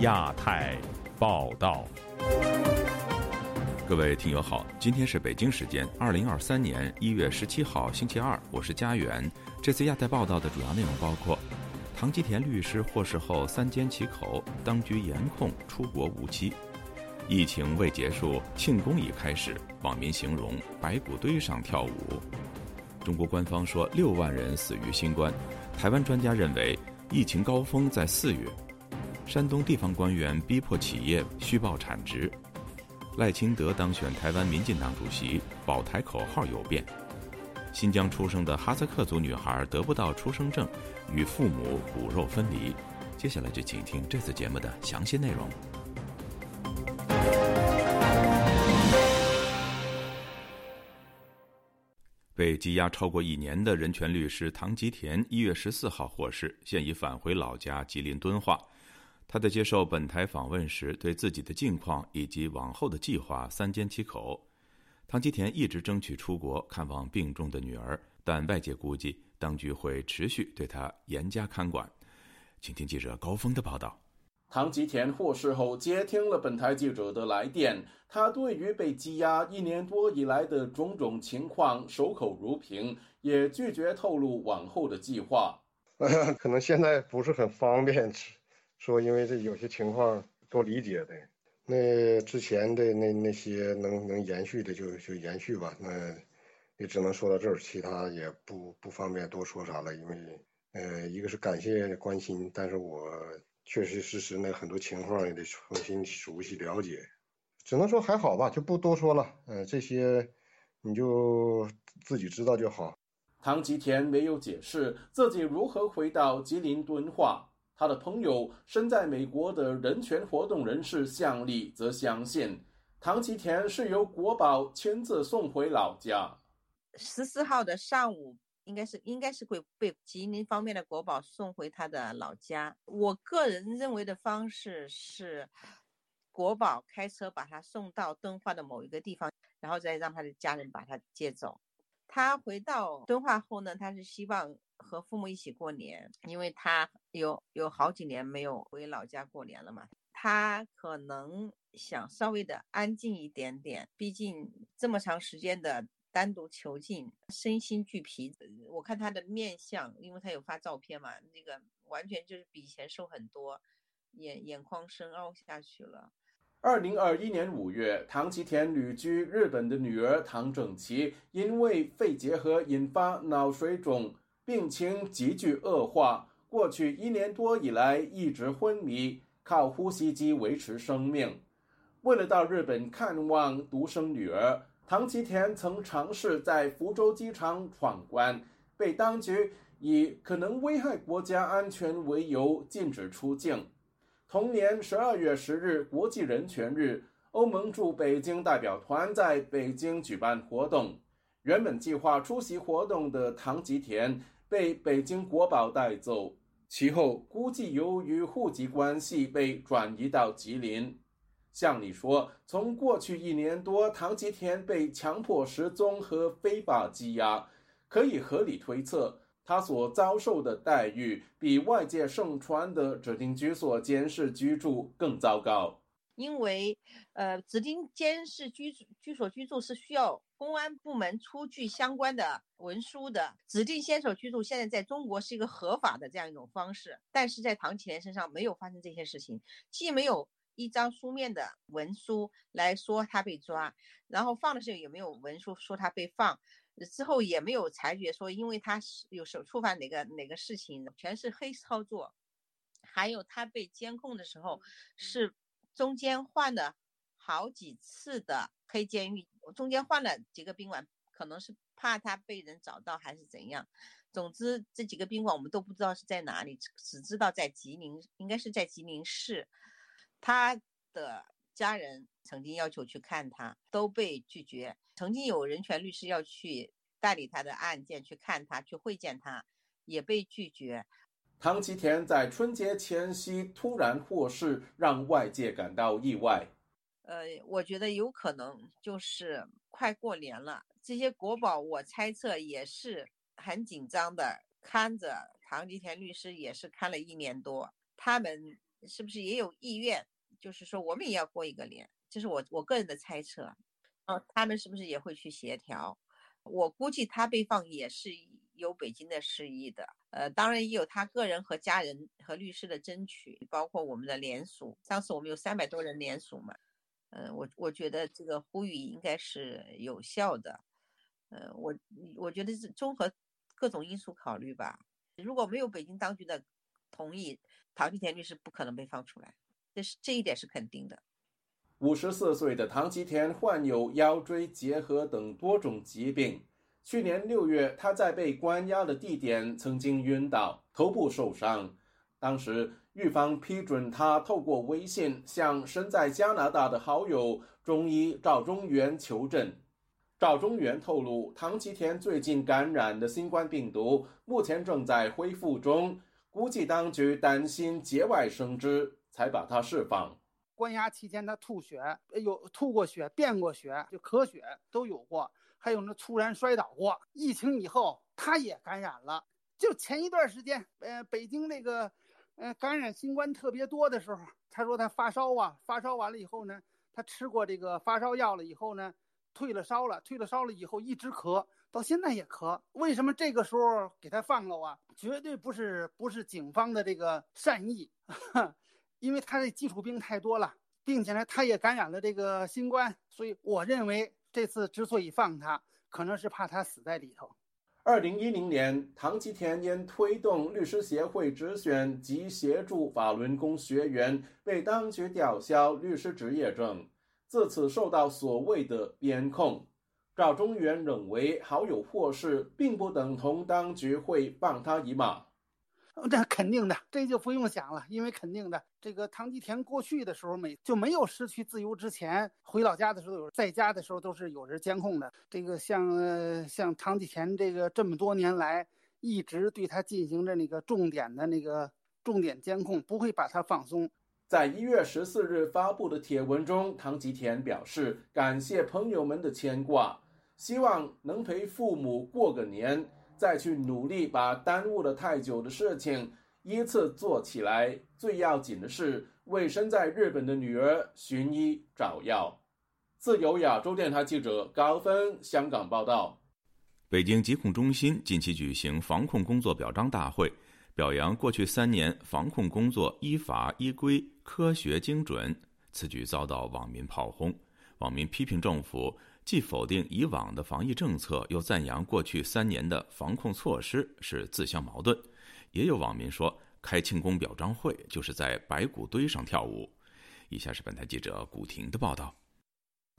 亚太报道，各位听友好，今天是北京时间二零二三年一月十七号星期二，我是佳远。这次亚太报道的主要内容包括：唐吉田律师获释后三缄其口，当局严控出国无期；疫情未结束，庆功已开始，网民形容白骨堆上跳舞；中国官方说六万人死于新冠，台湾专家认为疫情高峰在四月。山东地方官员逼迫企业虚报产值，赖清德当选台湾民进党主席，保台口号有变。新疆出生的哈萨克族女孩得不到出生证，与父母骨肉分离。接下来就请听这次节目的详细内容。被羁押超过一年的人权律师唐吉田一月十四号获释，现已返回老家吉林敦化。他在接受本台访问时，对自己的近况以及往后的计划三缄其口。唐吉田一直争取出国看望病重的女儿，但外界估计当局会持续对他严加看管。请听记者高峰的报道。唐吉田获释后接听了本台记者的来电，他对于被羁押一年多以来的种种情况守口如瓶，也拒绝透露往后的计划。可能现在不是很方便。说，因为这有些情况都理解的，那之前的那那些能能延续的就就延续吧，那也只能说到这儿，其他也不不方便多说啥了，因为呃，一个是感谢关心，但是我确实实实那很多情况也得重新熟悉了解，只能说还好吧，就不多说了，呃，这些你就自己知道就好。唐吉田没有解释自己如何回到吉林敦化。他的朋友身在美国的人权活动人士向丽则相信，唐吉田是由国宝亲自送回老家。十四号的上午，应该是应该是会被吉林方面的国宝送回他的老家。我个人认为的方式是，国宝开车把他送到敦化的某一个地方，然后再让他的家人把他接走。他回到敦化后呢，他是希望。和父母一起过年，因为他有有好几年没有回老家过年了嘛，他可能想稍微的安静一点点，毕竟这么长时间的单独囚禁，身心俱疲。我看他的面相，因为他有发照片嘛，那个完全就是比以前瘦很多，眼眼眶深凹下去了。二零二一年五月，唐吉田旅居日本的女儿唐整齐因为肺结核引发脑水肿。病情急剧恶化，过去一年多以来一直昏迷，靠呼吸机维持生命。为了到日本看望独生女儿，唐吉田曾尝试在福州机场闯关，被当局以可能危害国家安全为由禁止出境。同年十二月十日，国际人权日，欧盟驻北京代表团在北京举办活动，原本计划出席活动的唐吉田。被北京国宝带走，其后估计由于户籍关系被转移到吉林。向你说，从过去一年多，唐吉田被强迫失踪和非法羁押，可以合理推测，他所遭受的待遇比外界盛传的指定居所监视居住更糟糕。因为，呃，指定监视居住居所居住是需要公安部门出具相关的文书的。指定先手居住现在在中国是一个合法的这样一种方式，但是在唐启莲身上没有发生这些事情，既没有一张书面的文书来说他被抓，然后放的时候也没有文书说他被放，之后也没有裁决说因为他是有手触犯哪个哪个事情，全是黑操作。还有他被监控的时候是。中间换了好几次的黑监狱，中间换了几个宾馆，可能是怕他被人找到还是怎样。总之这几个宾馆我们都不知道是在哪里，只知道在吉林，应该是在吉林市。他的家人曾经要求去看他，都被拒绝。曾经有人权律师要去代理他的案件去看他，去会见他，也被拒绝。唐吉田在春节前夕突然获释，让外界感到意外。呃，我觉得有可能就是快过年了，这些国宝我猜测也是很紧张的，看着唐吉田律师也是看了一年多，他们是不是也有意愿，就是说我们也要过一个年？这是我我个人的猜测。哦，他们是不是也会去协调？我估计他被放也是有北京的示意的。呃，当然也有他个人和家人和律师的争取，包括我们的联署。上次我们有三百多人联署嘛。嗯，我我觉得这个呼吁应该是有效的。呃，我我觉得是综合各种因素考虑吧。如果没有北京当局的同意，唐吉田律师不可能被放出来，这是这一点是肯定的。五十四岁的唐吉田患有腰椎结核等多种疾病。去年六月，他在被关押的地点曾经晕倒，头部受伤。当时，狱方批准他透过微信向身在加拿大的好友中医赵中元求诊。赵中元透露，唐吉田最近感染的新冠病毒目前正在恢复中，估计当局担心节外生枝，才把他释放。关押期间他吐血，有吐过血、便过血，就咳血都有过，还有那突然摔倒过。疫情以后他也感染了，就前一段时间，呃，北京那个，呃，感染新冠特别多的时候，他说他发烧啊，发烧完了以后呢，他吃过这个发烧药了以后呢。退了烧了，退了烧了以后一直咳，到现在也咳。为什么这个时候给他放了啊？绝对不是不是警方的这个善意，因为他的基础病太多了，并且呢他也感染了这个新冠，所以我认为这次之所以放他，可能是怕他死在里头。二零一零年，唐吉田因推动律师协会直选及协助法轮功学员，被当局吊销律师执业证。自此受到所谓的边控，赵中原认为好友获释，并不等同当局会放他一马。这肯定的，这就不用想了，因为肯定的，这个唐吉田过去的时候没就没有失去自由之前，回老家的时候有在家的时候都是有人监控的。这个像像唐吉田这个这么多年来一直对他进行着那个重点的那个重点监控，不会把他放松。在一月十四日发布的帖文中，唐吉田表示感谢朋友们的牵挂，希望能陪父母过个年，再去努力把耽误了太久的事情依次做起来。最要紧的是为身在日本的女儿寻医找药。自由亚洲电台记者高峰香港报道。北京疾控中心近期举行防控工作表彰大会。表扬过去三年防控工作依法依规、科学精准，此举遭到网民炮轰。网民批评政府既否定以往的防疫政策，又赞扬过去三年的防控措施是自相矛盾。也有网民说，开庆功表彰会就是在白骨堆上跳舞。以下是本台记者古婷的报道：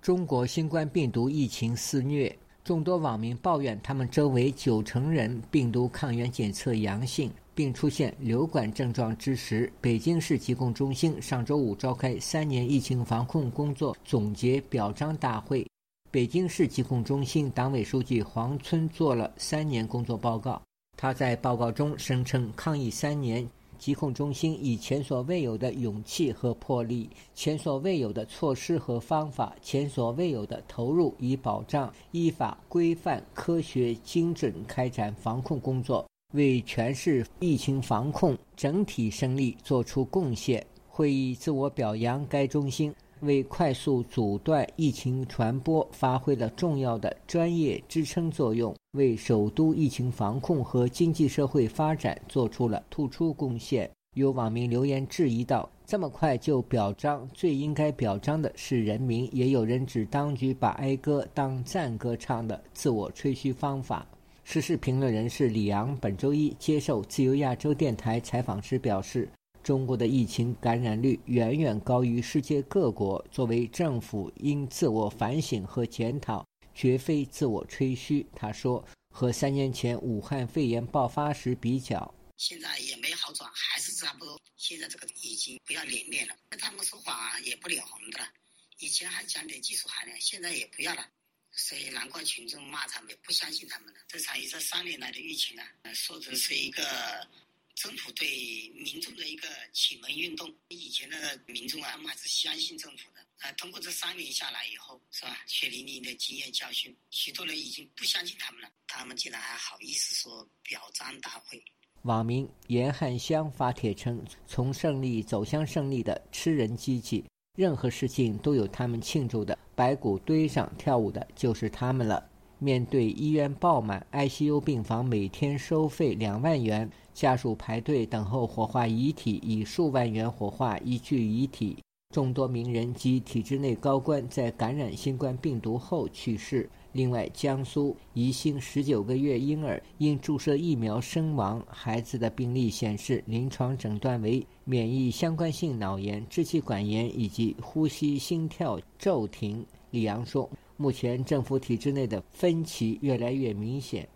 中国新冠病毒疫情肆虐，众多网民抱怨他们周围九成人病毒抗原检测阳性。并出现流感症状之时，北京市疾控中心上周五召开三年疫情防控工作总结表彰大会。北京市疾控中心党委书记黄村做了三年工作报告。他在报告中声称，抗疫三年，疾控中心以前所未有的勇气和魄力、前所未有的措施和方法、前所未有的投入，以保障依法规范、科学精准开展防控工作。为全市疫情防控整体胜利作出贡献。会议自我表扬该中心为快速阻断疫情传播发挥了重要的专业支撑作用，为首都疫情防控和经济社会发展做出了突出贡献。有网民留言质疑道：“这么快就表彰，最应该表彰的是人民。”也有人指当局把哀歌当赞歌唱的自我吹嘘方法。时事评论人士李昂本周一接受自由亚洲电台采访时表示：“中国的疫情感染率远远高于世界各国。作为政府，应自我反省和检讨，绝非自我吹嘘。”他说：“和三年前武汉肺炎爆发时比较，现在也没好转，还是差不多。现在这个已经不要脸面了，他们说话也不脸红的。以前还讲点技术含量，现在也不要了。”所以难怪群众骂他们，不相信他们了。这场这三年来的疫情呢，说成是一个政府对民众的一个启蒙运动。以前的民众啊，他们还是相信政府的。啊，通过这三年下来以后，是吧？血淋淋的经验教训，许多人已经不相信他们了。他们竟然还好意思说表彰大会。网民严汉香发帖称：“从胜利走向胜利的吃人机器，任何事情都有他们庆祝的。白骨堆上跳舞的就是他们了。”面对医院爆满，ICU 病房每天收费两万元，家属排队等候火化遗体，以数万元火化一具遗体。众多名人及体制内高官在感染新冠病毒后去世。另外，江苏宜兴十九个月婴儿因注射疫苗身亡，孩子的病历显示临床诊断为免疫相关性脑炎、支气管炎以及呼吸心跳骤停。李阳说。目前政府体制内的分歧越来越明显，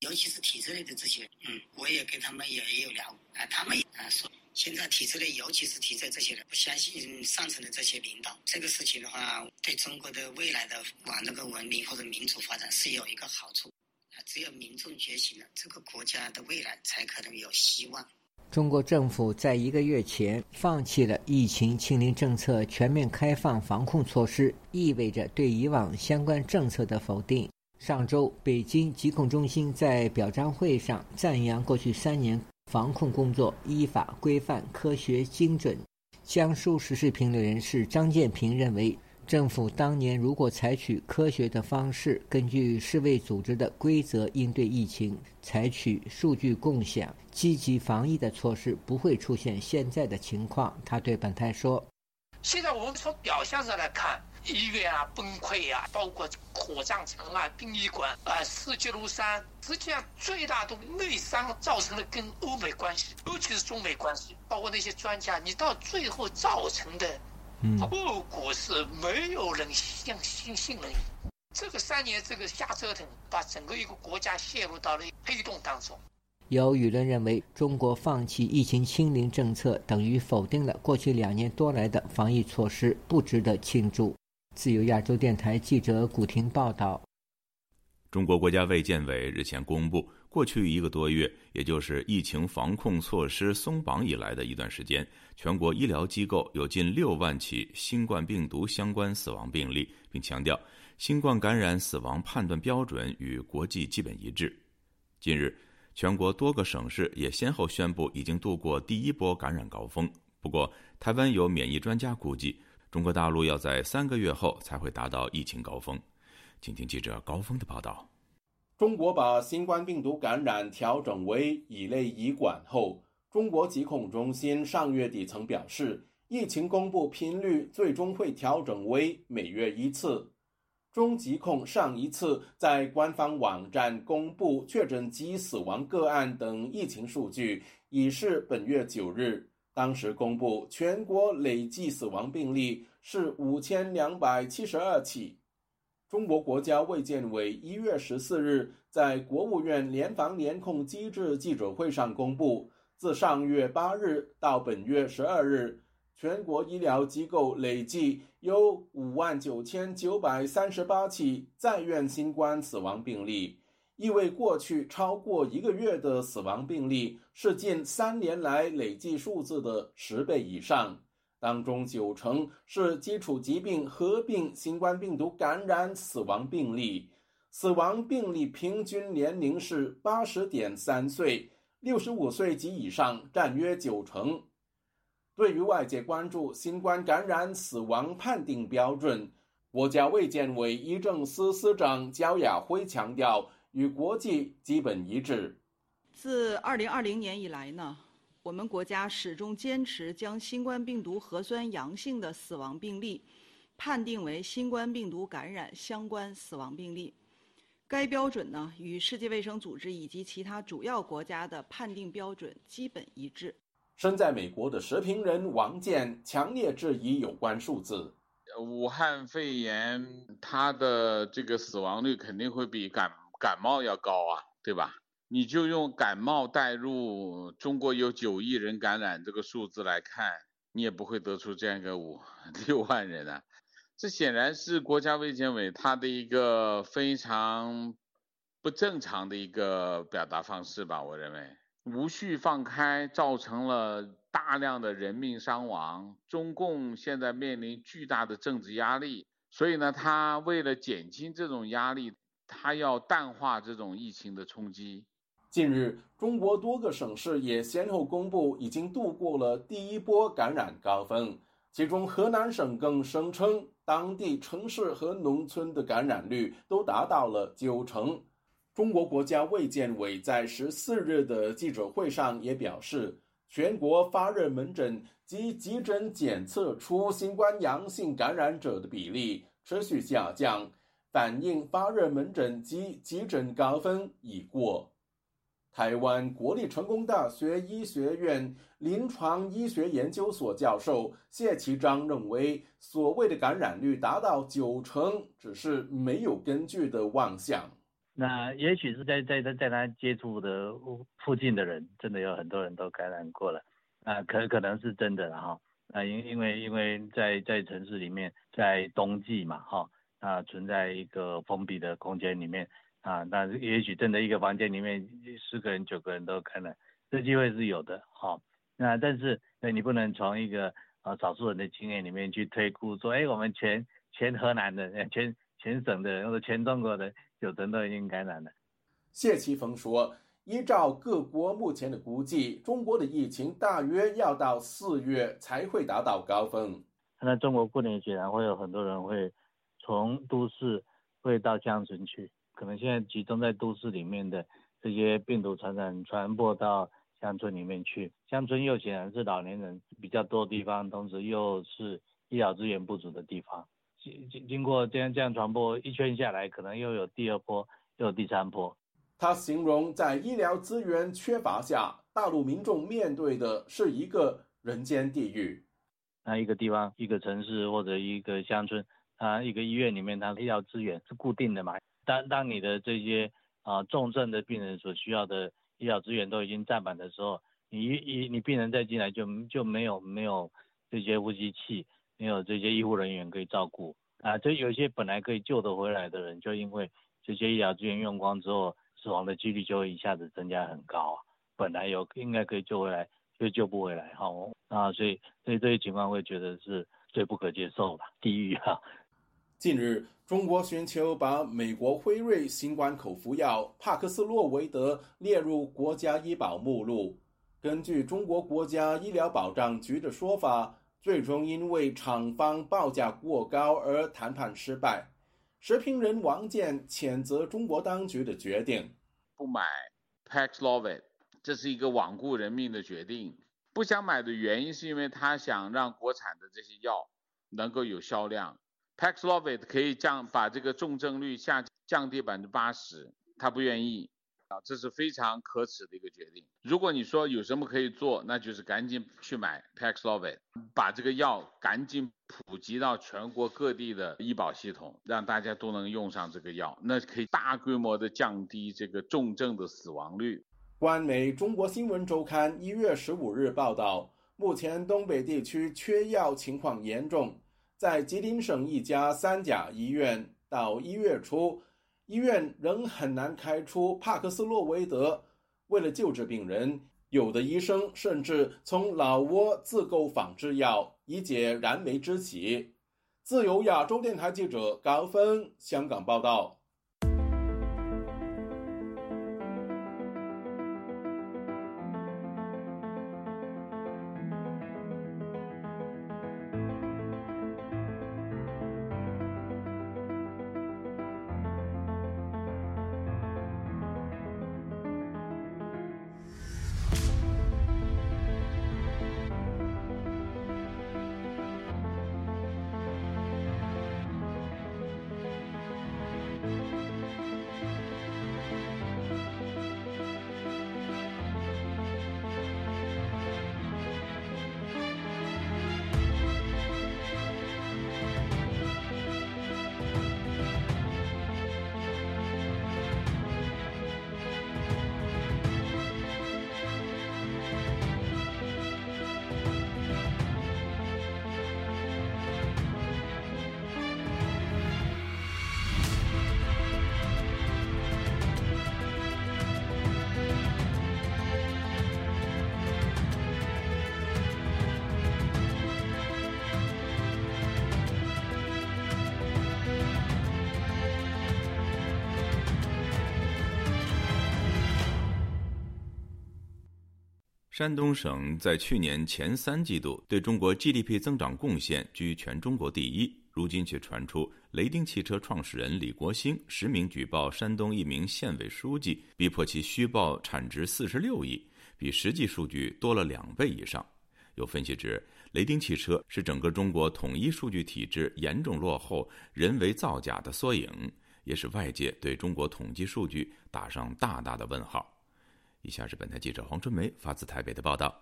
尤其是体制内的这些，嗯，我也跟他们也也有聊，啊，他们啊说，现在体制内，尤其是体制这些人不相信上层的这些领导，这个事情的话，对中国的未来的往那个文明或者民主发展是有一个好处，啊，只有民众觉醒了，这个国家的未来才可能有希望。中国政府在一个月前放弃了疫情清零政策，全面开放防控措施，意味着对以往相关政策的否定。上周，北京疾控中心在表彰会上赞扬过去三年防控工作依法规范、科学精准。江苏时事评论人士张建平认为。政府当年如果采取科学的方式，根据世卫组织的规则应对疫情，采取数据共享、积极防疫的措施，不会出现现在的情况。他对本台说：“现在我们从表象上来看，医院啊崩溃啊，包括火葬场啊、殡仪馆啊、四季如山，实际上最大的内伤造成了跟欧美关系，尤其是中美关系，包括那些专家，你到最后造成的。”后果是没有人相信信任。这个三年这个瞎折腾，把整个一个国家陷入到了黑洞当中。有舆论认为，中国放弃疫情清零政策，等于否定了过去两年多来的防疫措施，不值得庆祝。自由亚洲电台记者古婷报道。中国国家卫健委日前公布。过去一个多月，也就是疫情防控措施松绑以来的一段时间，全国医疗机构有近六万起新冠病毒相关死亡病例，并强调新冠感染死亡判断标准与国际基本一致。近日，全国多个省市也先后宣布已经度过第一波感染高峰。不过，台湾有免疫专家估计，中国大陆要在三个月后才会达到疫情高峰。请听记者高峰的报道。中国把新冠病毒感染调整为乙类乙管后，中国疾控中心上月底曾表示，疫情公布频率最终会调整为每月一次。中疾控上一次在官方网站公布确诊及死亡个案等疫情数据，已是本月九日，当时公布全国累计死亡病例是五千两百七十二起。中国国家卫健委一月十四日在国务院联防联控机制记者会上公布，自上月八日到本月十二日，全国医疗机构累计有五万九千九百三十八起在院新冠死亡病例，意味过去超过一个月的死亡病例是近三年来累计数字的十倍以上。当中九成是基础疾病合并新冠病毒感染死亡病例，死亡病例平均年龄是八十点三岁，六十五岁及以上占约九成。对于外界关注新冠感染死亡判定标准，国家卫健委医政司司长焦亚辉强调，与国际基本一致。自二零二零年以来呢？我们国家始终坚持将新冠病毒核酸阳性的死亡病例判定为新冠病毒感染相关死亡病例。该标准呢，与世界卫生组织以及其他主要国家的判定标准基本一致。身在美国的时评人王健强烈质疑有关数字。武汉肺炎它的这个死亡率肯定会比感感冒要高啊，对吧？你就用感冒代入中国有九亿人感染这个数字来看，你也不会得出这样一个五 六万人啊。这显然是国家卫健委它的一个非常不正常的一个表达方式吧？我认为无序放开，造成了大量的人命伤亡。中共现在面临巨大的政治压力，所以呢，他为了减轻这种压力，他要淡化这种疫情的冲击。近日，中国多个省市也先后公布已经度过了第一波感染高峰，其中河南省更声称，当地城市和农村的感染率都达到了九成。中国国家卫健委在十四日的记者会上也表示，全国发热门诊及急诊检测出新冠阳性感染者的比例持续下降，反映发热门诊及急诊高峰已过。台湾国立成功大学医学院临床医学研究所教授谢其章认为，所谓的感染率达到九成，只是没有根据的妄想。那也许是在在在在他接触的附近的人，真的有很多人都感染过了，啊，可可能是真的了哈。啊，因因为因为在在城市里面，在冬季嘛哈，啊，存在一个封闭的空间里面。啊，那也许真的一个房间里面十个人九个人都可能，这机会是有的，好，那但是那你不能从一个呃少数人的经验里面去推估说，哎，我们全全河南的、全全省的人或者全中国的九成都已经感染了。谢奇峰说，依照各国目前的估计，中国的疫情大约要到四月才会达到高峰。那中国过年显然会有很多人会从都市会到乡村去。可能现在集中在都市里面的这些病毒传染传播到乡村里面去，乡村又显然是老年人比较多地方，同时又是医疗资源不足的地方。经经经过这样这样传播一圈下来，可能又有第二波，又有第三波。他形容在医疗资源缺乏下，大陆民众面对的是一个人间地狱。那一个地方，一个城市或者一个乡村，啊，一个医院里面，它医疗资源是固定的嘛？当当你的这些啊重症的病人所需要的医疗资源都已经占满的时候，你一你病人再进来就就没有没有这些呼吸器，没有这些医护人员可以照顾啊，这有些本来可以救得回来的人，就因为这些医疗资源用光之后，死亡的几率就会一下子增加很高啊。本来有应该可以救回来，就救不回来哈啊，所以所以这些情况会觉得是最不可接受的地狱哈。近日。中国寻求把美国辉瑞新冠口服药帕克斯洛维德列入国家医保目录。根据中国国家医疗保障局的说法，最终因为厂方报价过高而谈判失败。时评人王健谴责中国当局的决定：不买 Paxlovid，这是一个罔顾人命的决定。不想买的原因是因为他想让国产的这些药能够有销量。Paxlovid 可以降把这个重症率下降低百分之八十，他不愿意啊，这是非常可耻的一个决定。如果你说有什么可以做，那就是赶紧去买 Paxlovid，把这个药赶紧普及到全国各地的医保系统，让大家都能用上这个药，那可以大规模的降低这个重症的死亡率。官媒《中国新闻周刊》一月十五日报道，目前东北地区缺药情况严重。在吉林省一家三甲医院，到一月初，医院仍很难开出帕克斯洛维德。为了救治病人，有的医生甚至从老挝自购仿制药，以解燃眉之急。自由亚洲电台记者高峰香港报道。山东省在去年前三季度对中国 GDP 增长贡献居全中国第一，如今却传出雷丁汽车创始人李国兴实名举报山东一名县委书记，逼迫其虚报产值四十六亿，比实际数据多了两倍以上。有分析指，雷丁汽车是整个中国统一数据体制严重落后、人为造假的缩影，也是外界对中国统计数据打上大大的问号。以下是本台记者黄春梅发自台北的报道：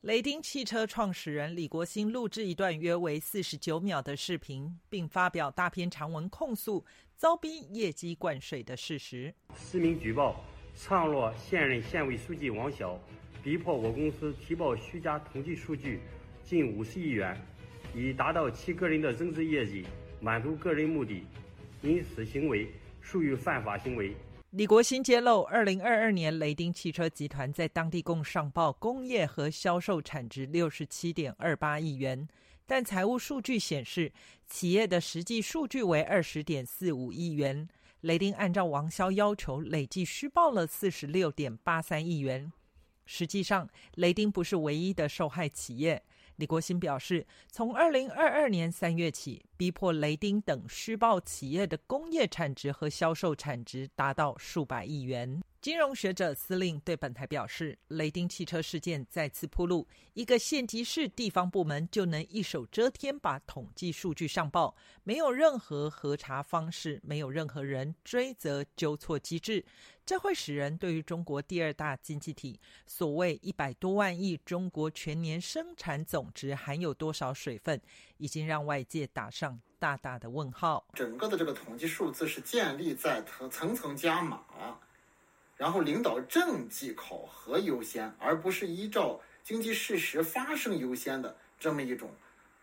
雷丁汽车创始人李国兴录制一段约为四十九秒的视频，并发表大篇长文控诉遭逼业绩灌水的事实。实名举报昌洛现任县委书记王晓。逼迫我公司提报虚假统计数据近五十亿元，以达到其个人的增值业绩，满足个人目的，因此行为属于犯法行为。李国新揭露，二零二二年雷丁汽车集团在当地共上报工业和销售产值六十七点二八亿元，但财务数据显示，企业的实际数据为二十点四五亿元。雷丁按照王潇要求，累计虚报了四十六点八三亿元。实际上，雷丁不是唯一的受害企业。李国新表示，从二零二二年三月起，逼迫雷丁等虚报企业的工业产值和销售产值达到数百亿元。金融学者司令对本台表示，雷丁汽车事件再次铺路，一个县级市地方部门就能一手遮天把统计数据上报，没有任何核查方式，没有任何人追责纠错机制。这会使人对于中国第二大经济体所谓一百多万亿中国全年生产总值含有多少水分，已经让外界打上大大的问号。整个的这个统计数字是建立在层层层加码，然后领导政绩考核优先，而不是依照经济事实发生优先的这么一种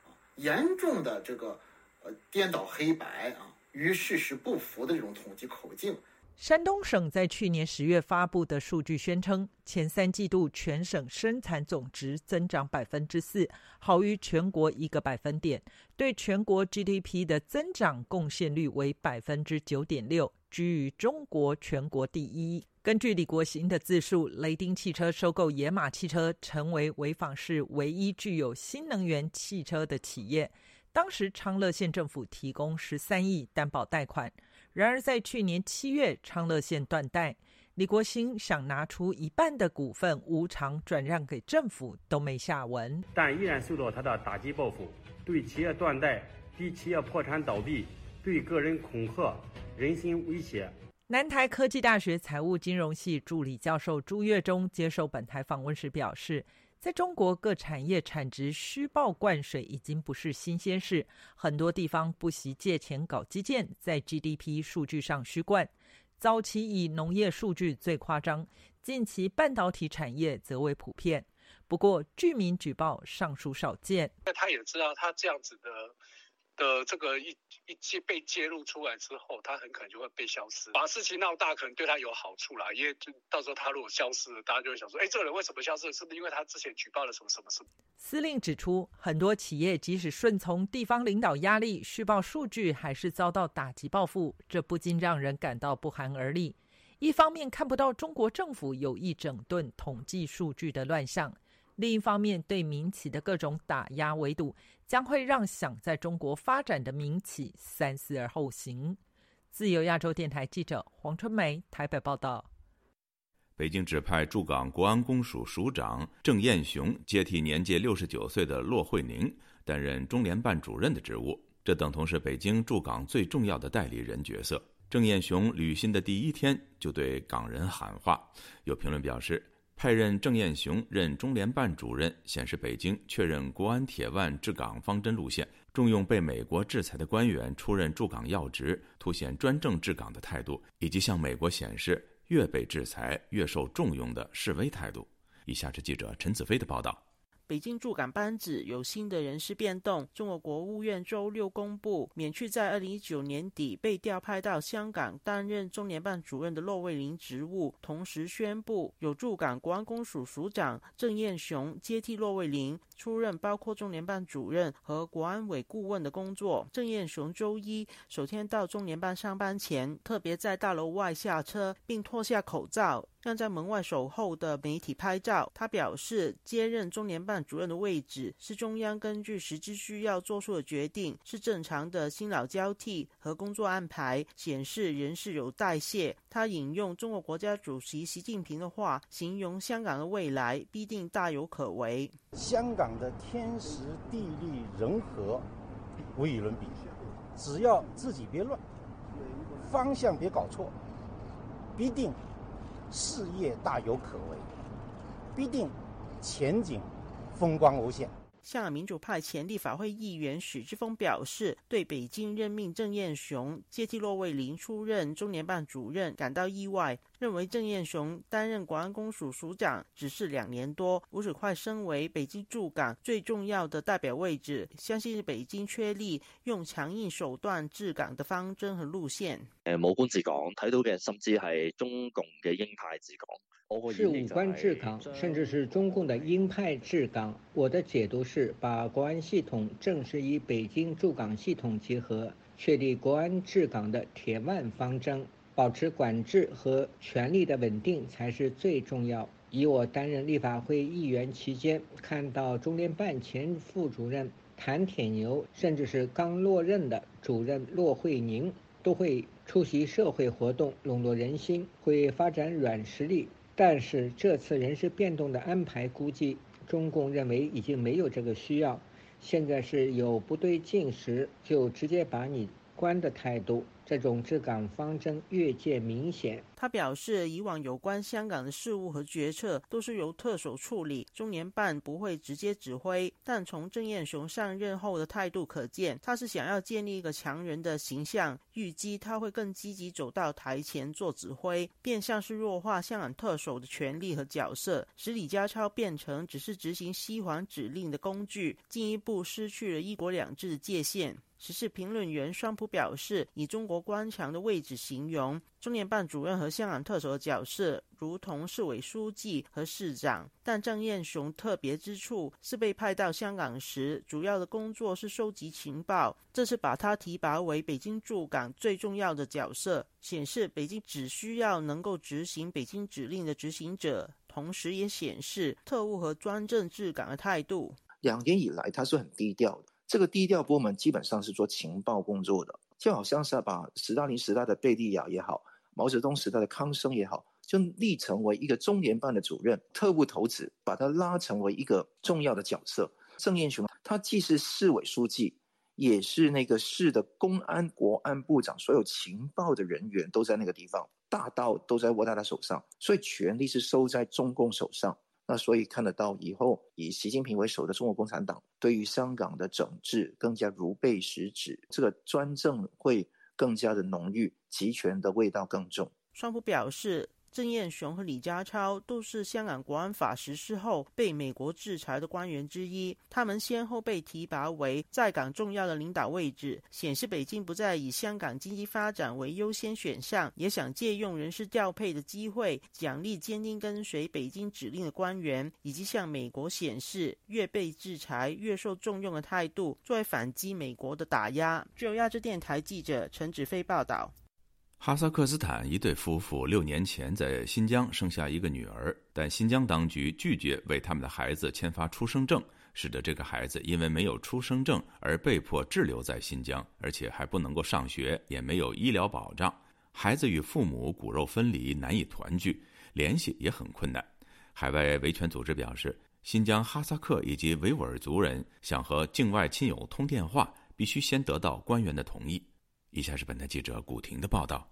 啊严重的这个呃颠倒黑白啊与事实不符的这种统计口径。山东省在去年十月发布的数据宣称，前三季度全省生产总值增长百分之四，好于全国一个百分点，对全国 GDP 的增长贡献率为百分之九点六，居于中国全国第一。根据李国兴的自述，雷丁汽车收购野马汽车，成为潍坊市唯一具有新能源汽车的企业。当时昌乐县政府提供十三亿担保贷款。然而，在去年七月，昌乐县断贷，李国兴想拿出一半的股份无偿转让给政府，都没下文。但依然受到他的打击报复，对企业断贷、逼企业破产倒闭、对个人恐吓、人身威胁。南台科技大学财务金融系助理教授朱月忠接受本台访问时表示。在中国，各产业产值虚报灌水已经不是新鲜事，很多地方不惜借钱搞基建，在 GDP 数据上虚灌。早期以农业数据最夸张，近期半导体产业则为普遍。不过，居民举报尚属少见。那他也知道，他这样子的。的这个一一揭被揭露出来之后，他很可能就会被消失。把事情闹大，可能对他有好处啦，因为就到时候他如果消失了，大家就会想说：哎，这个人为什么消失？是不是因为他之前举报了什么什么什么？司令指出，很多企业即使顺从地方领导压力虚报数据，还是遭到打击报复，这不禁让人感到不寒而栗。一方面看不到中国政府有意整顿统计数据的乱象。另一方面，对民企的各种打压围堵，将会让想在中国发展的民企三思而后行。自由亚洲电台记者黄春梅台北报道。北京指派驻港国安公署署长郑彦雄接替年届六十九岁的骆惠宁担任中联办主任的职务，这等同是北京驻港最重要的代理人角色。郑彦雄履新的第一天就对港人喊话，有评论表示。派任郑彦雄任中联办主任，显示北京确认国安铁腕治港方针路线，重用被美国制裁的官员出任驻港要职，凸显专政治港的态度，以及向美国显示越被制裁越受重用的示威态度。以下是记者陈子飞的报道。北京驻港班子有新的人事变动。中国国务院周六公布，免去在二零一九年底被调派到香港担任中联办主任的骆卫林职务，同时宣布有驻港国安公署署长郑彦雄接替骆卫林出任包括中联办主任和国安委顾问的工作。郑彦雄周一首天到中联办上班前，特别在大楼外下车，并脱下口罩。让在门外守候的媒体拍照。他表示，接任中联办主任的位置是中央根据实质需要做出的决定，是正常的新老交替和工作安排，显示人事有代谢。他引用中国国家主席习近平的话，形容香港的未来必定大有可为。香港的天时地利人和无与伦比，只要自己别乱，方向别搞错，必定事业大有可为，必定前景风光无限。香港民主派前立法会议员许志峰表示，对北京任命郑燕雄接替骆卫林出任中联办主任感到意外，认为郑燕雄担任国安公署署长只是两年多，吴水快身为北京驻港最重要的代表位置，相信北京确立用强硬手段治港的方针和路线。誒，武官治港睇到嘅，甚至係中共嘅鷹派治港。是武官治港，甚至是中共的鹰派治港。我的解读是，把国安系统正式与北京驻港系统结合，确立国安治港的铁腕方针，保持管制和权力的稳定才是最重要。以我担任立法会议员期间，看到中联办前副主任谭铁牛，甚至是刚落任的主任骆惠宁，都会出席社会活动，笼络人心，会发展软实力。但是这次人事变动的安排，估计中共认为已经没有这个需要，现在是有不对劲时就直接把你关的态度。这种治港方针越见明显。他表示，以往有关香港的事务和决策都是由特首处理，中联办不会直接指挥。但从郑燕雄上任后的态度可见，他是想要建立一个强人的形象，预计他会更积极走到台前做指挥，变相是弱化香港特首的权力和角色，使李家超变成只是执行西环指令的工具，进一步失去了一国两制的界限。时事评论员双普表示，以中国官场的位置形容中联办主任和香港特首的角色，如同市委书记和市长。但郑燕雄特别之处是被派到香港时，主要的工作是收集情报，这是把他提拔为北京驻港最重要的角色，显示北京只需要能够执行北京指令的执行者，同时也显示特务和专政治港的态度。两年以来，他是很低调的。这个低调部门基本上是做情报工作的，就好像是把斯大林时代的贝利亚也好，毛泽东时代的康生也好，就立成为一个中联办的主任，特务头子，把他拉成为一个重要的角色。郑燕雄他既是市委书记，也是那个市的公安国安部长，所有情报的人员都在那个地方，大刀都在握在他手上，所以权力是收在中共手上。那所以看得到，以后以习近平为首的中国共产党对于香港的整治更加如背食指，这个专政会更加的浓郁，集权的味道更重。川普表示。郑燕雄和李家超都是香港国安法实施后被美国制裁的官员之一，他们先后被提拔为在港重要的领导位置，显示北京不再以香港经济发展为优先选项，也想借用人事调配的机会奖励坚定跟随北京指令的官员，以及向美国显示越被制裁越受重用的态度，作为反击美国的打压。据亚洲电台记者陈子飞报道。哈萨克斯坦一对夫妇六年前在新疆生下一个女儿，但新疆当局拒绝为他们的孩子签发出生证，使得这个孩子因为没有出生证而被迫滞留在新疆，而且还不能够上学，也没有医疗保障。孩子与父母骨肉分离，难以团聚，联系也很困难。海外维权组织表示，新疆哈萨克以及维吾尔族人想和境外亲友通电话，必须先得到官员的同意。以下是本台记者古婷的报道。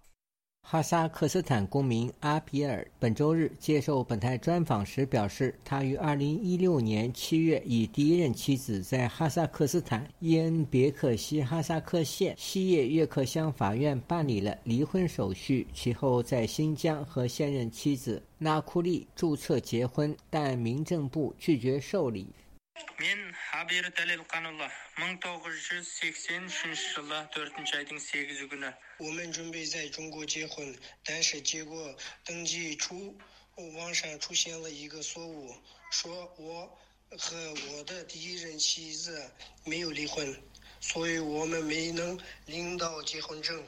哈萨克斯坦公民阿比尔本周日接受本台专访时表示，他于2016年7月与第一任妻子在哈萨克斯坦伊恩别克西哈萨克县西叶约克乡法院办理了离婚手续，其后在新疆和现任妻子纳库利注册结婚，但民政部拒绝受理。我们准备在中国结婚，但是结果登记处网上出现了一个错误，说我和我的第一任妻子没有离婚，所以我们没能领到结婚证。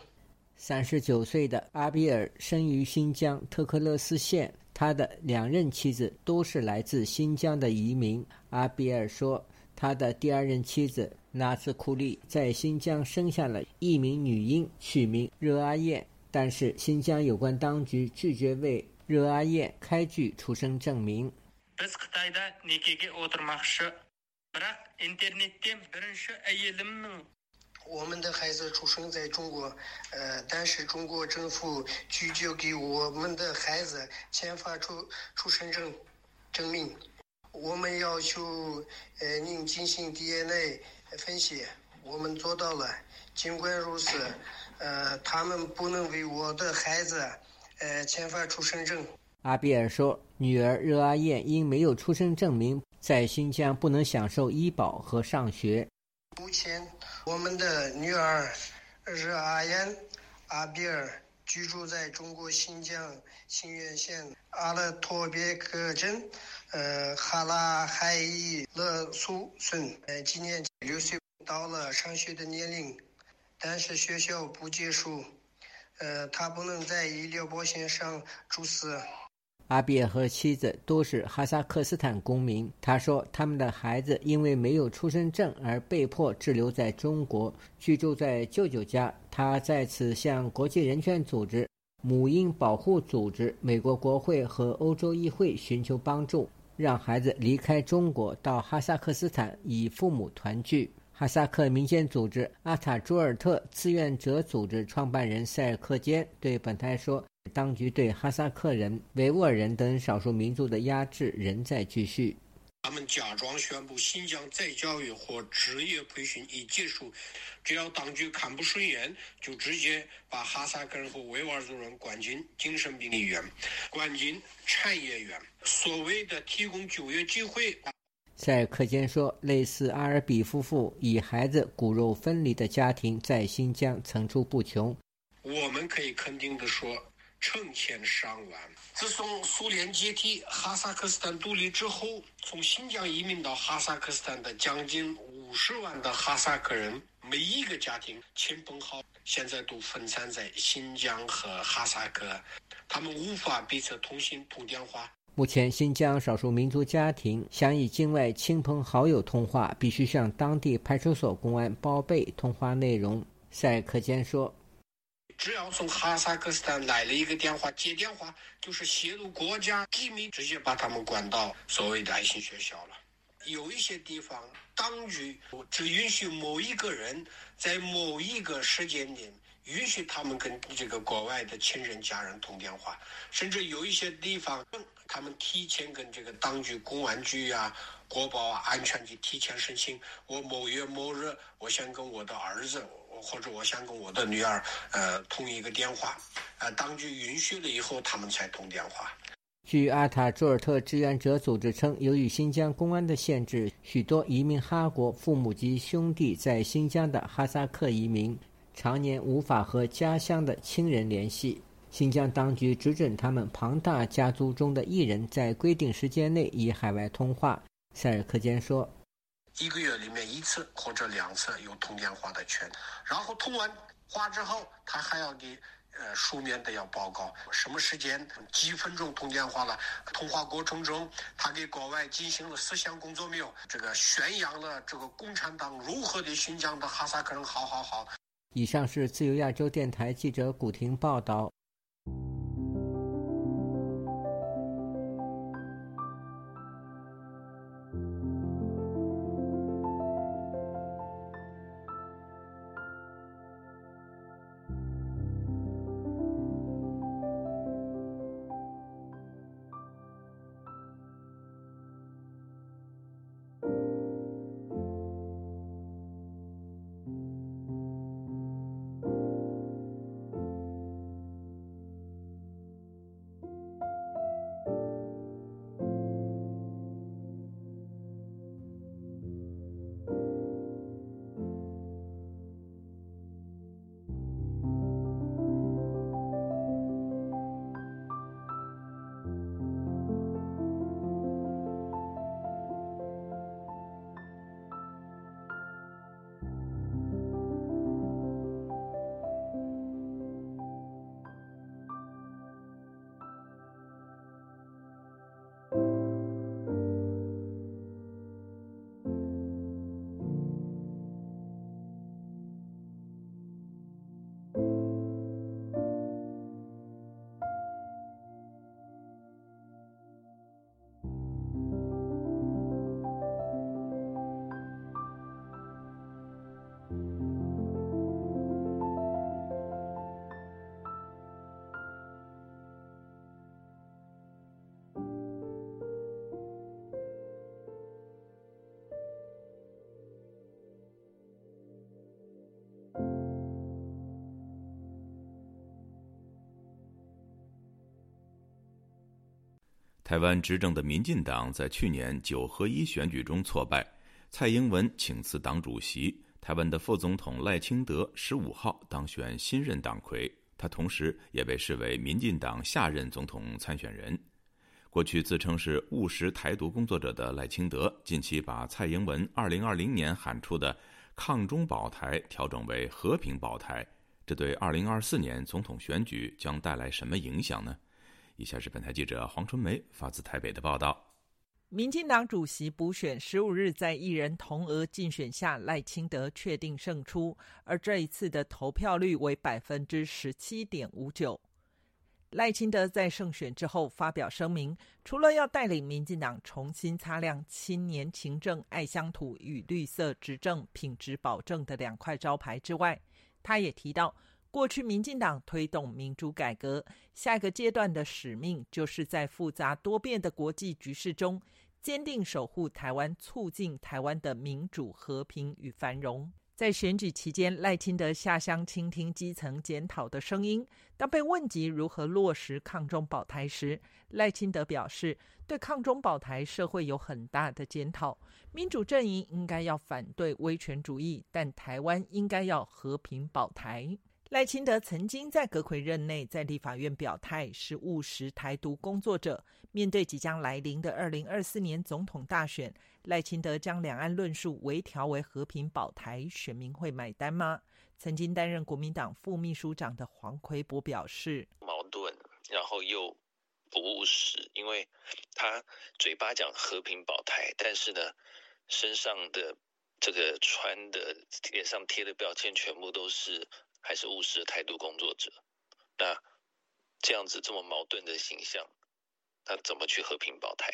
三十九岁的阿比尔生于新疆特克勒斯县。他的两任妻子都是来自新疆的移民。阿比尔说，他的第二任妻子纳斯库利在新疆生下了一名女婴，取名热阿燕，但是新疆有关当局拒绝为热阿燕开具出生证明。我们的孩子出生在中国，呃，但是中国政府拒绝给我们的孩子签发出出生证证明。我们要求呃您进行 DNA 分析，我们做到了。尽管如此，呃，他们不能为我的孩子呃签发出生证。阿比尔说，女儿热阿燕因没有出生证明，在新疆不能享受医保和上学。目前，我们的女儿热阿燕阿比尔居住在中国新疆新源县阿勒托别克镇，呃，哈拉海伊勒苏村。呃，今年六岁，到了上学的年龄，但是学校不接受，呃，他不能在医疗保险上注册。阿比尔和妻子都是哈萨克斯坦公民。他说，他们的孩子因为没有出生证而被迫滞留在中国，居住在舅舅家。他在此向国际人权组织、母婴保护组织、美国国会和欧洲议会寻求帮助，让孩子离开中国到哈萨克斯坦与父母团聚。哈萨克民间组织阿塔朱尔特志愿者组织创办人塞尔克坚对本台说。当局对哈萨克人、维吾尔人等少数民族的压制仍在继续。他们假装宣布新疆再教育或职业培训已结束，只要当局看不顺眼，就直接把哈萨克人和维吾尔族人关进精神病医院、关进产业园。所谓的提供就业机会，塞尔克坚说，类似阿尔比夫妇与孩子骨肉分离的家庭在新疆层出不穷。我们可以肯定地说。成千上万。自从苏联解体、哈萨克斯坦独立之后，从新疆移民到哈萨克斯坦的将近五十万的哈萨克人，每一个家庭亲朋好现在都分散在新疆和哈萨克，他们无法彼此通信通电话。目前，新疆少数民族家庭想与境外亲朋好友通话，必须向当地派出所公安报备通话内容。塞克坚说。只要从哈萨克斯坦来了一个电话，接电话就是泄露国家机密，直接把他们关到所谓的爱心学校了。有一些地方，当局只允许某一个人在某一个时间点允许他们跟这个国外的亲人家人通电话，甚至有一些地方，他们提前跟这个当局公安局啊、国保啊、安全局提前申请，我某月某日我想跟我的儿子。或者我想跟我的女儿，呃，通一个电话，呃，当局允许了以后，他们才通电话。据阿塔朱尔特志愿者组织称，由于新疆公安的限制，许多移民哈国父母及兄弟在新疆的哈萨克移民，常年无法和家乡的亲人联系。新疆当局只准他们庞大家族中的一人在规定时间内与海外通话。塞尔克坚说。一个月里面一次或者两次有通电话的权，然后通完话之后，他还要给呃书面的要报告什么时间几分钟通电话了，通话过程中他给国外进行了思想工作没有？这个宣扬了这个共产党如何的新疆的哈萨克人好好好。以上是自由亚洲电台记者古婷报道。台湾执政的民进党在去年九合一选举中挫败，蔡英文请辞党主席。台湾的副总统赖清德十五号当选新任党魁，他同时也被视为民进党下任总统参选人。过去自称是务实台独工作者的赖清德，近期把蔡英文二零二零年喊出的“抗中保台”调整为“和平保台”，这对二零二四年总统选举将带来什么影响呢？以下是本台记者黄春梅发自台北的报道。民进党主席补选十五日在一人同额竞选下，赖清德确定胜出，而这一次的投票率为百分之十七点五九。赖清德在胜选之后发表声明，除了要带领民进党重新擦亮青年勤政爱乡土与绿色执政品质保证的两块招牌之外，他也提到，过去民进党推动民主改革，下一个阶段的使命就是在复杂多变的国际局势中。坚定守护台湾，促进台湾的民主、和平与繁荣。在选举期间，赖清德下乡倾听基层检讨的声音。当被问及如何落实抗中保台时，赖清德表示，对抗中保台社会有很大的检讨。民主阵营应该要反对威权主义，但台湾应该要和平保台。赖清德曾经在阁魁任内在立法院表态，是务实台独工作者。面对即将来临的二零二四年总统大选，赖清德将两岸论述微调为和平保台，选民会买单吗？曾经担任国民党副秘书长的黄奎博表示：矛盾，然后又不务实，因为他嘴巴讲和平保台，但是呢，身上的这个穿的脸上贴的标签全部都是。还是务实的台独工作者，那这样子这么矛盾的形象，那怎么去和平保台？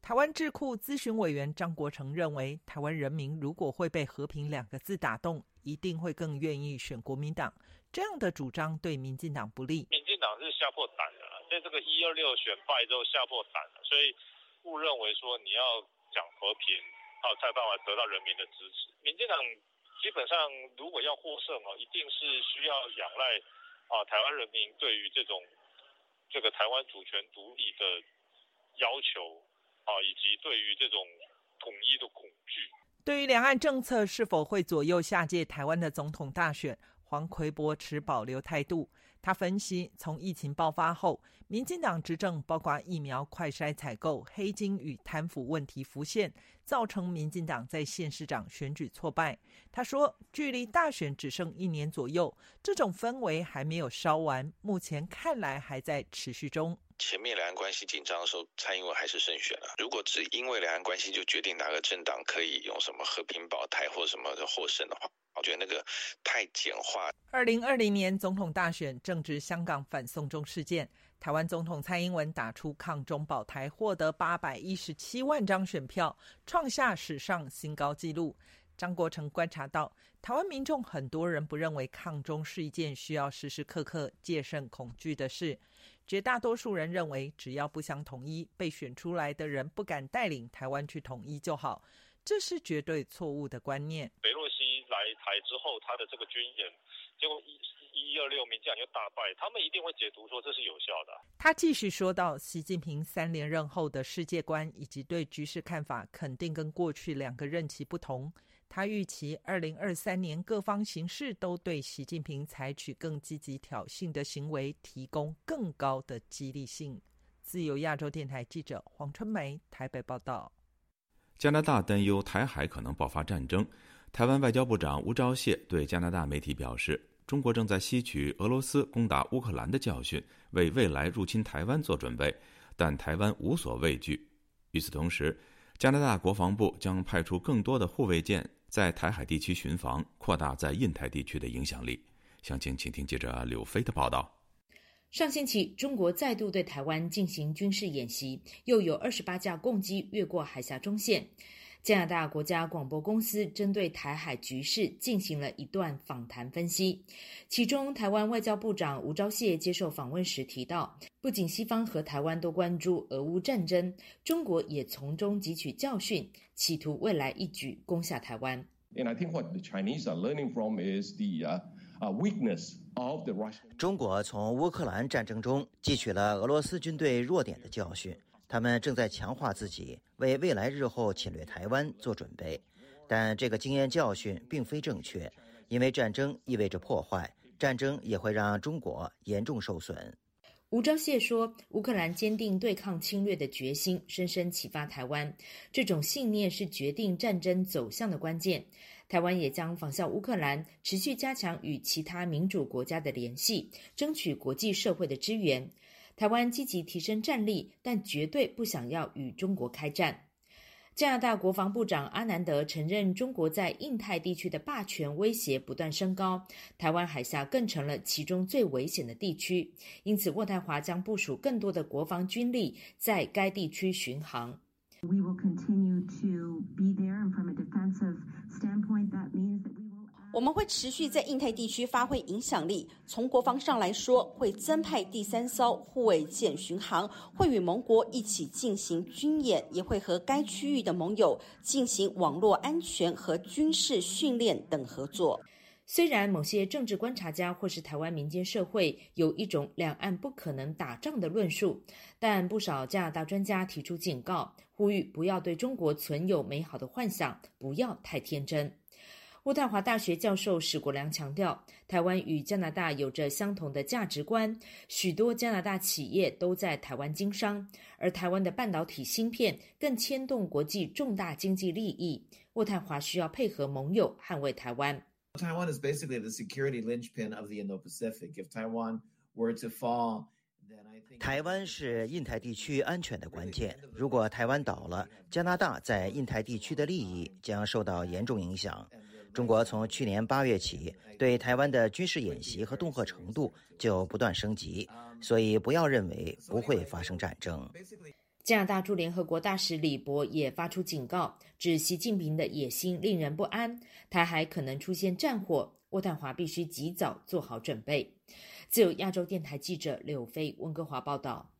台湾智库咨询委员张国成认为，台湾人民如果会被“和平”两个字打动，一定会更愿意选国民党。这样的主张对民进党不利。民进党是吓破胆了，在这个一二六选败之后吓破胆了，所以误认为说你要讲和平，好才有办法得到人民的支持。民进党。基本上，如果要获胜哦，一定是需要仰赖啊台湾人民对于这种这个台湾主权独立的要求啊，以及对于这种统一的恐惧。对于两岸政策是否会左右下届台湾的总统大选，黄奎博持保留态度。他分析，从疫情爆发后，民进党执政，包括疫苗快筛采购、黑金与贪腐问题浮现，造成民进党在县市长选举挫败。他说，距离大选只剩一年左右，这种氛围还没有烧完，目前看来还在持续中。前面两岸关系紧张的时候，蔡英文还是胜选了。如果只因为两岸关系就决定哪个政党可以用什么和平保台或什么的获胜的话，我觉得那个太简化。二零二零年总统大选正值香港反送中事件，台湾总统蔡英文打出抗中保台，获得八百一十七万张选票，创下史上新高纪录。张国成观察到，台湾民众很多人不认为抗中是一件需要时时刻刻戒慎恐惧的事，绝大多数人认为只要不想统一，被选出来的人不敢带领台湾去统一就好，这是绝对错误的观念。北洛西来台之后，他的这个军演，结果一一二六名将就大败，他们一定会解读说这是有效的。他继续说到，习近平三连任后的世界观以及对局势看法，肯定跟过去两个任期不同。他预期二零二三年各方形势都对习近平采取更积极挑衅的行为提供更高的激励性。自由亚洲电台记者黄春梅台北报道。加拿大担忧台海可能爆发战争。台湾外交部长吴钊燮对加拿大媒体表示：“中国正在吸取俄罗斯攻打乌克兰的教训，为未来入侵台湾做准备，但台湾无所畏惧。”与此同时，加拿大国防部将派出更多的护卫舰在台海地区巡防，扩大在印太地区的影响力。详情，请听记者柳飞的报道。上星期，中国再度对台湾进行军事演习，又有二十八架共机越过海峡中线。加拿大国家广播公司针对台海局势进行了一段访谈分析，其中台湾外交部长吴钊燮接受访问时提到，不仅西方和台湾都关注俄乌战争，中国也从中汲取教训，企图未来一举攻下台湾。中国从乌克兰战争中汲取了俄罗斯军队弱点的教训。他们正在强化自己，为未来日后侵略台湾做准备。但这个经验教训并非正确，因为战争意味着破坏，战争也会让中国严重受损。吴钊燮说：“乌克兰坚定对抗侵略的决心，深深启发台湾。这种信念是决定战争走向的关键。台湾也将仿效乌克兰，持续加强与其他民主国家的联系，争取国际社会的支援。台湾积极提升战力，但绝对不想要与中国开战。”加拿大国防部长阿南德承认，中国在印太地区的霸权威胁不断升高，台湾海峡更成了其中最危险的地区。因此，渥太华将部署更多的国防军力在该地区巡航。We will continue to be there, and from a defensive standpoint, that means that we. 我们会持续在印太地区发挥影响力。从国防上来说，会增派第三艘护卫舰巡航，会与盟国一起进行军演，也会和该区域的盟友进行网络安全和军事训练等合作。虽然某些政治观察家或是台湾民间社会有一种两岸不可能打仗的论述，但不少加拿大专家提出警告，呼吁不要对中国存有美好的幻想，不要太天真。渥太华大学教授史国良强调，台湾与加拿大有着相同的价值观，许多加拿大企业都在台湾经商，而台湾的半导体芯片更牵动国际重大经济利益。渥太华需要配合盟友捍卫台湾。Taiwan is basically the security linchpin of the Indo-Pacific. If Taiwan were to fall, 台湾是印太地区安全的关键。如果台湾倒了，加拿大在印太地区的利益将受到严重影响。中国从去年八月起对台湾的军事演习和恫吓程度就不断升级，所以不要认为不会发生战争。加拿大驻联合国大使李博也发出警告，指习近平的野心令人不安，台海可能出现战火，渥太华必须及早做好准备。自由亚洲电台记者柳飞温哥华报道。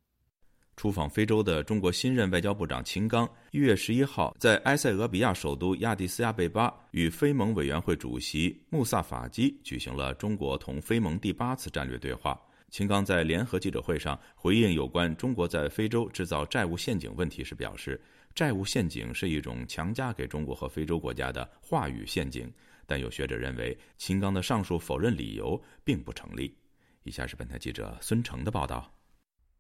出访非洲的中国新任外交部长秦刚，一月十一号在埃塞俄比亚首都亚的斯亚贝巴与非盟委员会主席穆萨法基举行了中国同非盟第八次战略对话。秦刚在联合记者会上回应有关中国在非洲制造债务陷阱问题时表示，债务陷阱是一种强加给中国和非洲国家的话语陷阱。但有学者认为，秦刚的上述否认理由并不成立。以下是本台记者孙成的报道。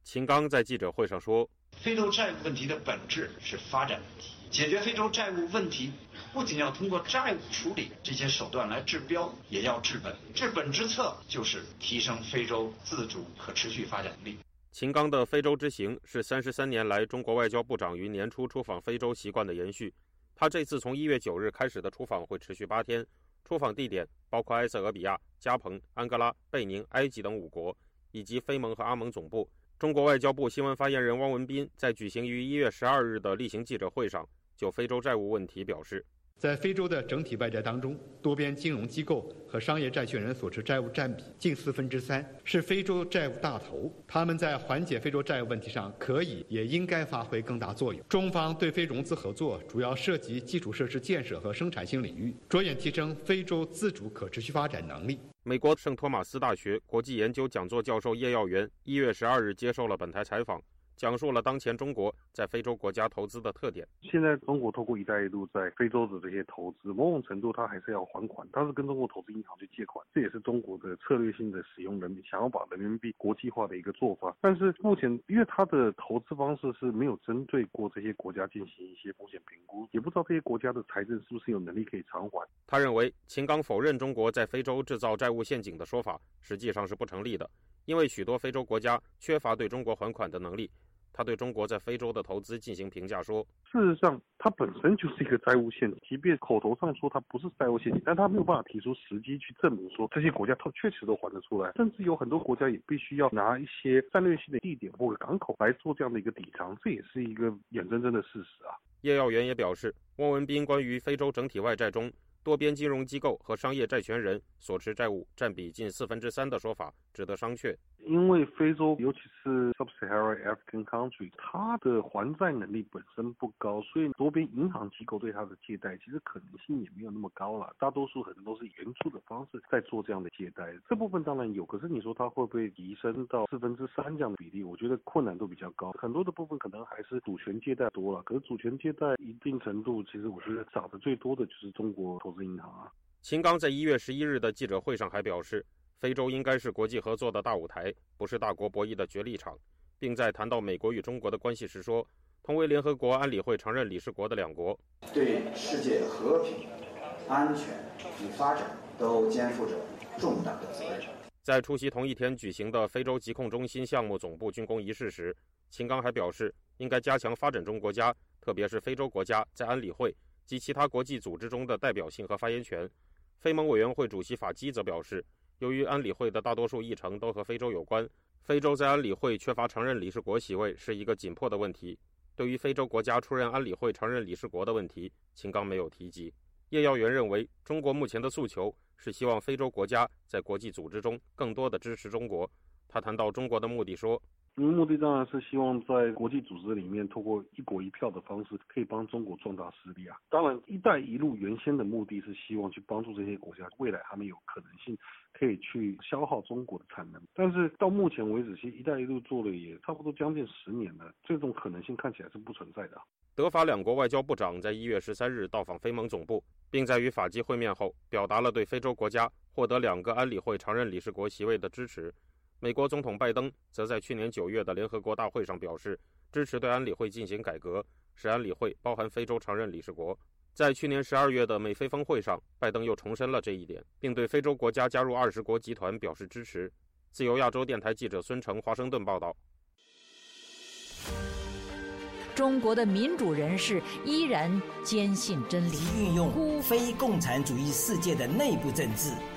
秦刚在记者会上说：“非洲债务问题的本质是发展问题，解决非洲债务问题不仅要通过债务处理这些手段来治标，也要治本。治本之策就是提升非洲自主可持续发展力。”秦刚的非洲之行是三十三年来中国外交部长于年初出访非洲习惯的延续。他这次从一月九日开始的出访会持续八天，出访地点包括埃塞俄比亚、加蓬、安哥拉、贝宁、埃及等五国，以及非盟和阿盟总部。中国外交部新闻发言人汪文斌在举行于一月十二日的例行记者会上，就非洲债务问题表示。在非洲的整体外债当中，多边金融机构和商业债权人所持债务占比近四分之三，是非洲债务大头。他们在缓解非洲债务问题上可以也应该发挥更大作用。中方对非融资合作主要涉及基础设施建设和生产性领域，着眼提升非洲自主可持续发展能力。美国圣托马斯大学国际研究讲座教授叶耀元一月十二日接受了本台采访。讲述了当前中国在非洲国家投资的特点。现在中国透过“一带一路”在非洲的这些投资，某种程度它还是要还款，它是跟中国投资银行去借款，这也是中国的策略性的使用人民想要把人民币国际化的一个做法。但是目前，因为它的投资方式是没有针对过这些国家进行一些风险评估，也不知道这些国家的财政是不是有能力可以偿还。他认为，秦刚否认中国在非洲制造债务陷阱的说法，实际上是不成立的，因为许多非洲国家缺乏对中国还款的能力。他对中国在非洲的投资进行评价说：“事实上，它本身就是一个债务陷阱。即便口头上说它不是债务陷阱，但他没有办法提出时机去证明说这些国家它确实都还得出来。甚至有很多国家也必须要拿一些战略性的地点或者港口来做这样的一个抵偿，这也是一个眼睁睁的事实啊。”叶耀元也表示，汪文斌关于非洲整体外债中多边金融机构和商业债权人所持债务占比近四分之三的说法值得商榷。因为非洲，尤其是 Sub-Saharan African country，它的还债能力本身不高，所以多边银行机构对它的借贷其实可能性也没有那么高了。大多数可能都是援助的方式在做这样的借贷，这部分当然有，可是你说它会不会提升到四分之三这样的比例？我觉得困难度比较高。很多的部分可能还是主权借贷多了，可是主权借贷一定程度，其实我觉得涨得最多的就是中国投资银行啊。秦刚在一月十一日的记者会上还表示，非洲应该是国际合作的大舞台，不是大国博弈的角力场，并在谈到美国与中国的关系时说，同为联合国安理会常任理事国的两国，对世界和平、安全与发展都肩负着重大的责任。在出席同一天举行的非洲疾控中心项目总部竣工仪式时，秦刚还表示，应该加强发展中国家，特别是非洲国家在安理会及其他国际组织中的代表性和发言权。非盟委员会主席法基则表示，由于安理会的大多数议程都和非洲有关，非洲在安理会缺乏常任理事国席位是一个紧迫的问题。对于非洲国家出任安理会常任理事国的问题，秦刚没有提及。叶耀元认为，中国目前的诉求是希望非洲国家在国际组织中更多的支持中国。他谈到中国的目的说。因为目的当然是希望在国际组织里面，透过一国一票的方式，可以帮中国壮大实力啊。当然，“一带一路”原先的目的是希望去帮助这些国家，未来他们有可能性可以去消耗中国的产能。但是到目前为止，其实“一带一路”做了也差不多将近十年了，这种可能性看起来是不存在的。德法两国外交部长在一月十三日到访非盟总部，并在与法基会面后，表达了对非洲国家获得两个安理会常任理事国席位的支持。美国总统拜登则在去年九月的联合国大会上表示，支持对安理会进行改革，使安理会包含非洲常任理事国。在去年十二月的美非峰会上，拜登又重申了这一点，并对非洲国家加入二十国集团表示支持。自由亚洲电台记者孙成华盛顿报道。中国的民主人士依然坚信真理，运用非共产主义世界的内部政治。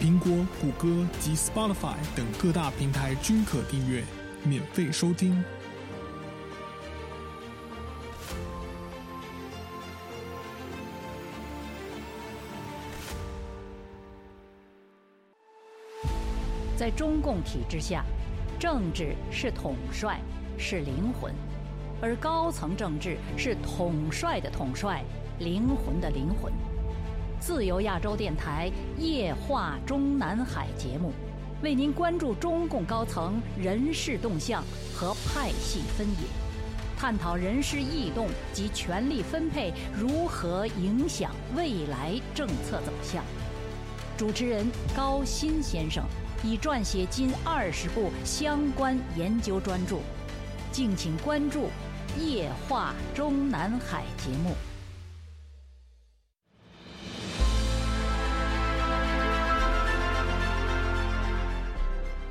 苹果、谷歌及 Spotify 等各大平台均可订阅，免费收听。在中共体制下，政治是统帅，是灵魂；而高层政治是统帅的统帅，灵魂的灵魂。自由亚洲电台夜话中南海节目，为您关注中共高层人事动向和派系分野，探讨人事异动及权力分配如何影响未来政策走向。主持人高鑫先生已撰写近二十部相关研究专著，敬请关注夜话中南海节目。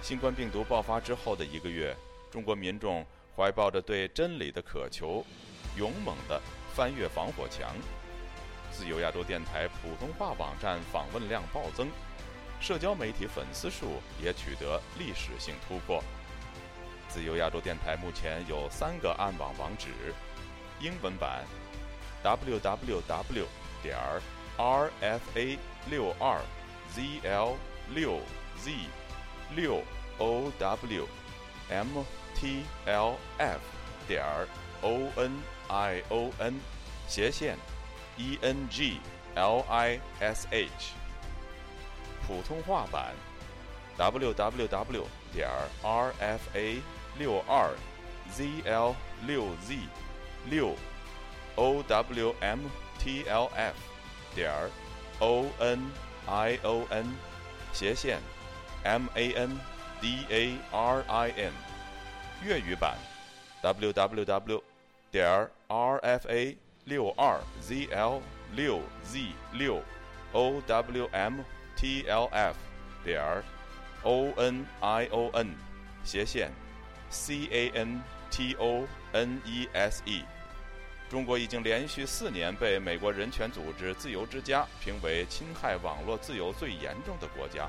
新冠病毒爆发之后的一个月，中国民众怀抱着对真理的渴求，勇猛地翻越防火墙。自由亚洲电台普通话网站访问量暴增，社交媒体粉丝数也取得历史性突破。自由亚洲电台目前有三个暗网网址：英文版 www 点 rfa 六二 zl 六 z。六 o w m t l f 点 o n i o n 斜线 e n g l i s h 普通话版 w w w 点 r f a 六二 zl 六 z 六 o w m t l f 点 o n i o n 斜线 m a n d a r i n 粤语版 w w w 点 r f a 六二 z l 六 z 六 o w m t l f 点 o n i o n 斜线 c a n t o n e s e。中国已经连续四年被美国人权组织自由之家评为侵害网络自由最严重的国家。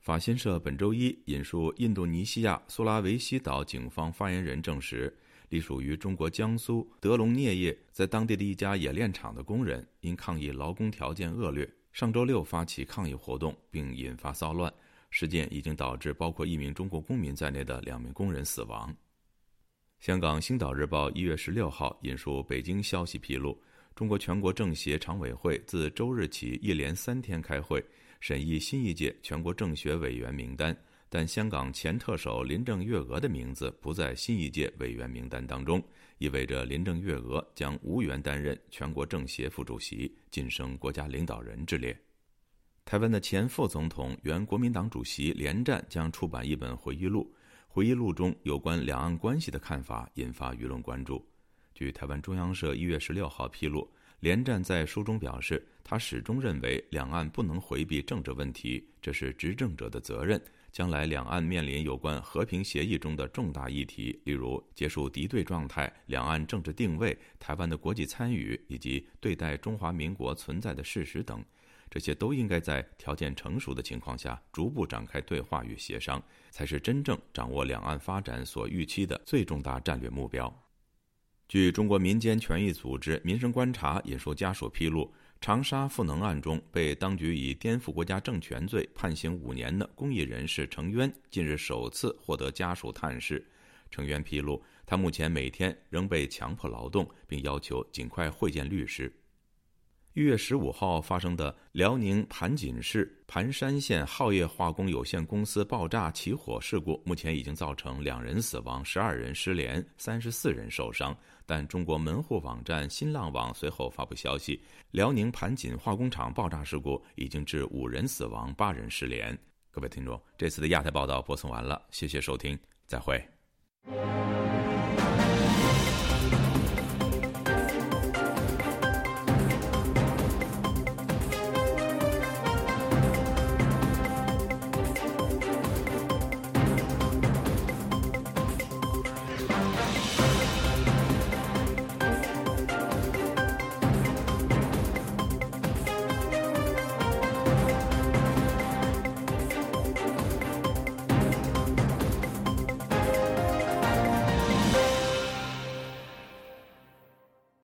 法新社本周一引述印度尼西亚苏拉维西岛警方发言人证实，隶属于中国江苏德龙镍业在当地的一家冶炼厂的工人因抗议劳工条件恶劣，上周六发起抗议活动，并引发骚乱。事件已经导致包括一名中国公民在内的两名工人死亡。香港《星岛日报》一月十六号引述北京消息披露。中国全国政协常委会自周日起一连三天开会，审议新一届全国政协委员名单，但香港前特首林郑月娥的名字不在新一届委员名单当中，意味着林郑月娥将无缘担任全国政协副主席，晋升国家领导人之列。台湾的前副总统、原国民党主席连战将出版一本回忆录，回忆录中有关两岸关系的看法引发舆论关注。据台湾中央社一月十六号披露，连战在书中表示，他始终认为两岸不能回避政治问题，这是执政者的责任。将来两岸面临有关和平协议中的重大议题，例如结束敌对状态、两岸政治定位、台湾的国际参与以及对待中华民国存在的事实等，这些都应该在条件成熟的情况下逐步展开对话与协商，才是真正掌握两岸发展所预期的最重大战略目标。据中国民间权益组织民生观察引述家属披露，长沙赋能案中被当局以颠覆国家政权罪判刑五年的公益人士程渊，近日首次获得家属探视。程渊披露，他目前每天仍被强迫劳动，并要求尽快会见律师。一月十五号发生的辽宁盘锦市盘山县浩业化工有限公司爆炸起火事故，目前已经造成两人死亡、十二人失联、三十四人受伤。但中国门户网站新浪网随后发布消息，辽宁盘锦化工厂爆炸事故已经致五人死亡、八人失联。各位听众，这次的亚太报道播送完了，谢谢收听，再会。